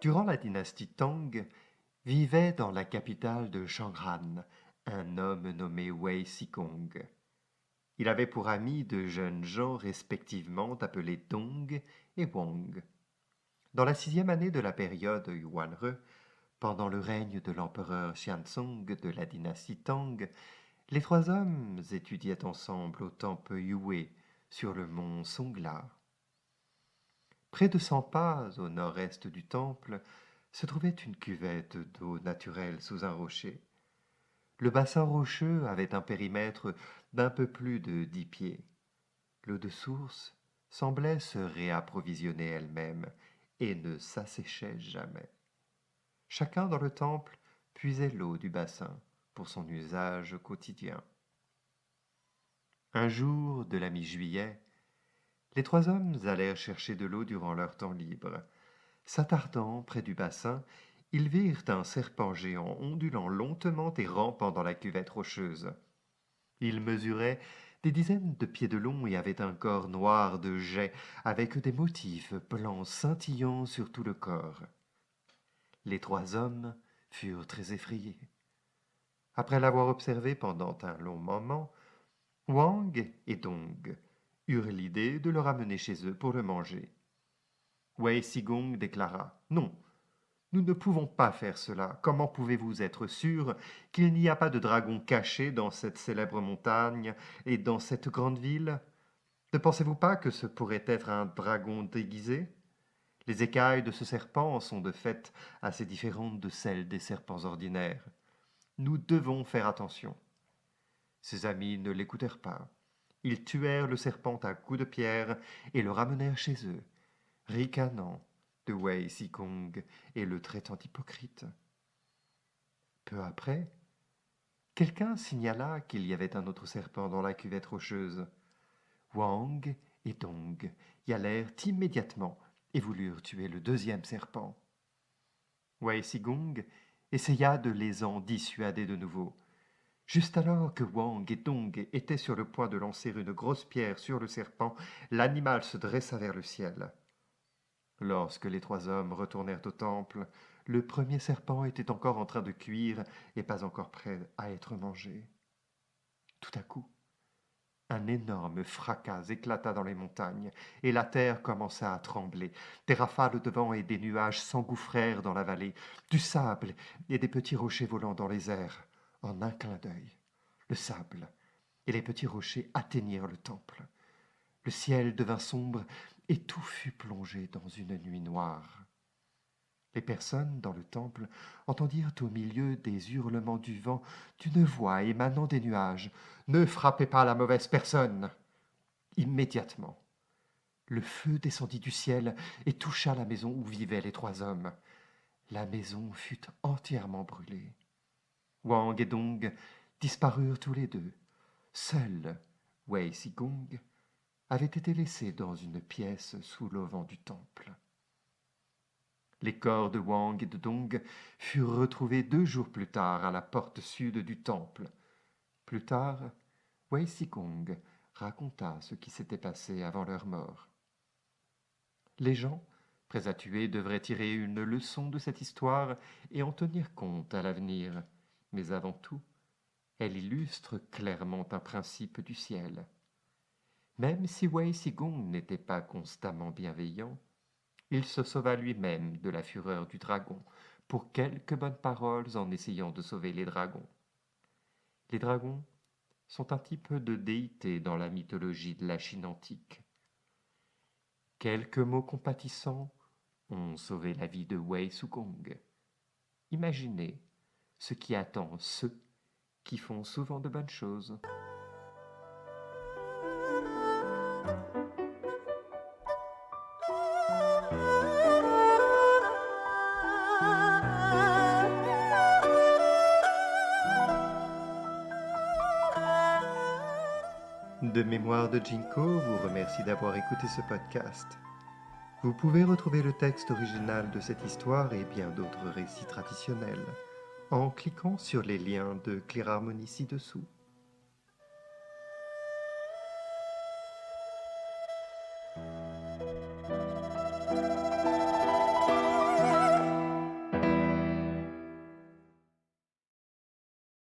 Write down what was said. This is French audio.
Durant la dynastie Tang, vivait dans la capitale de Shangran un homme nommé Wei Sikong. Il avait pour amis de jeunes gens respectivement appelés Dong et Wang. Dans la sixième année de la période Yuanre, pendant le règne de l'empereur Xianzong de la dynastie Tang, les trois hommes étudiaient ensemble au temple Yue sur le mont Songla. Près de cent pas au nord-est du temple se trouvait une cuvette d'eau naturelle sous un rocher. Le bassin rocheux avait un périmètre d'un peu plus de dix pieds. L'eau de source semblait se réapprovisionner elle-même et ne s'asséchait jamais. Chacun dans le temple puisait l'eau du bassin pour son usage quotidien. Un jour de la mi-juillet, les trois hommes allèrent chercher de l'eau durant leur temps libre. S'attardant près du bassin, ils virent un serpent géant ondulant lentement et rampant dans la cuvette rocheuse. Il mesurait des dizaines de pieds de long et avait un corps noir de jet avec des motifs blancs scintillants sur tout le corps. Les trois hommes furent très effrayés. Après l'avoir observé pendant un long moment, Wang et Dong eurent l'idée de le ramener chez eux pour le manger. Wei Sigong déclara Non, nous ne pouvons pas faire cela. Comment pouvez-vous être sûr qu'il n'y a pas de dragon caché dans cette célèbre montagne et dans cette grande ville? Ne pensez-vous pas que ce pourrait être un dragon déguisé? Les écailles de ce serpent sont de fait assez différentes de celles des serpents ordinaires. Nous devons faire attention. Ses amis ne l'écoutèrent pas. Ils tuèrent le serpent à coups de pierre et le ramenèrent chez eux, ricanant de Wei Sikong et le traitant hypocrite. Peu après, quelqu'un signala qu'il y avait un autre serpent dans la cuvette rocheuse. Wang et Dong y allèrent immédiatement et voulurent tuer le deuxième serpent. Wei Sigong essaya de les en dissuader de nouveau. Juste alors que Wang et Dong étaient sur le point de lancer une grosse pierre sur le serpent, l'animal se dressa vers le ciel. Lorsque les trois hommes retournèrent au temple, le premier serpent était encore en train de cuire et pas encore prêt à être mangé. Tout à coup, un énorme fracas éclata dans les montagnes, et la terre commença à trembler. Des rafales de vent et des nuages s'engouffrèrent dans la vallée, du sable et des petits rochers volant dans les airs. En un clin d'œil, le sable et les petits rochers atteignirent le temple. Le ciel devint sombre et tout fut plongé dans une nuit noire. Les personnes dans le temple entendirent au milieu des hurlements du vent d'une voix émanant des nuages. Ne frappez pas la mauvaise personne. Immédiatement, le feu descendit du ciel et toucha la maison où vivaient les trois hommes. La maison fut entièrement brûlée. Wang et Dong disparurent tous les deux. Seul Wei Sigong avait été laissé dans une pièce sous l'auvent du temple. Les corps de Wang et de Dong furent retrouvés deux jours plus tard à la porte sud du temple. Plus tard, Wei Sikong raconta ce qui s'était passé avant leur mort. Les gens, prêts à tuer, devraient tirer une leçon de cette histoire et en tenir compte à l'avenir. Mais avant tout, elle illustre clairement un principe du ciel. Même si Wei Sigong n'était pas constamment bienveillant, il se sauva lui-même de la fureur du dragon pour quelques bonnes paroles en essayant de sauver les dragons. Les dragons sont un type de déité dans la mythologie de la Chine antique. Quelques mots compatissants ont sauvé la vie de Wei Sugong. Imaginez ce qui attend ceux qui font souvent de bonnes choses. De mémoire de Jinko vous remercie d'avoir écouté ce podcast. Vous pouvez retrouver le texte original de cette histoire et bien d'autres récits traditionnels en cliquant sur les liens de Clear Harmony ci-dessous.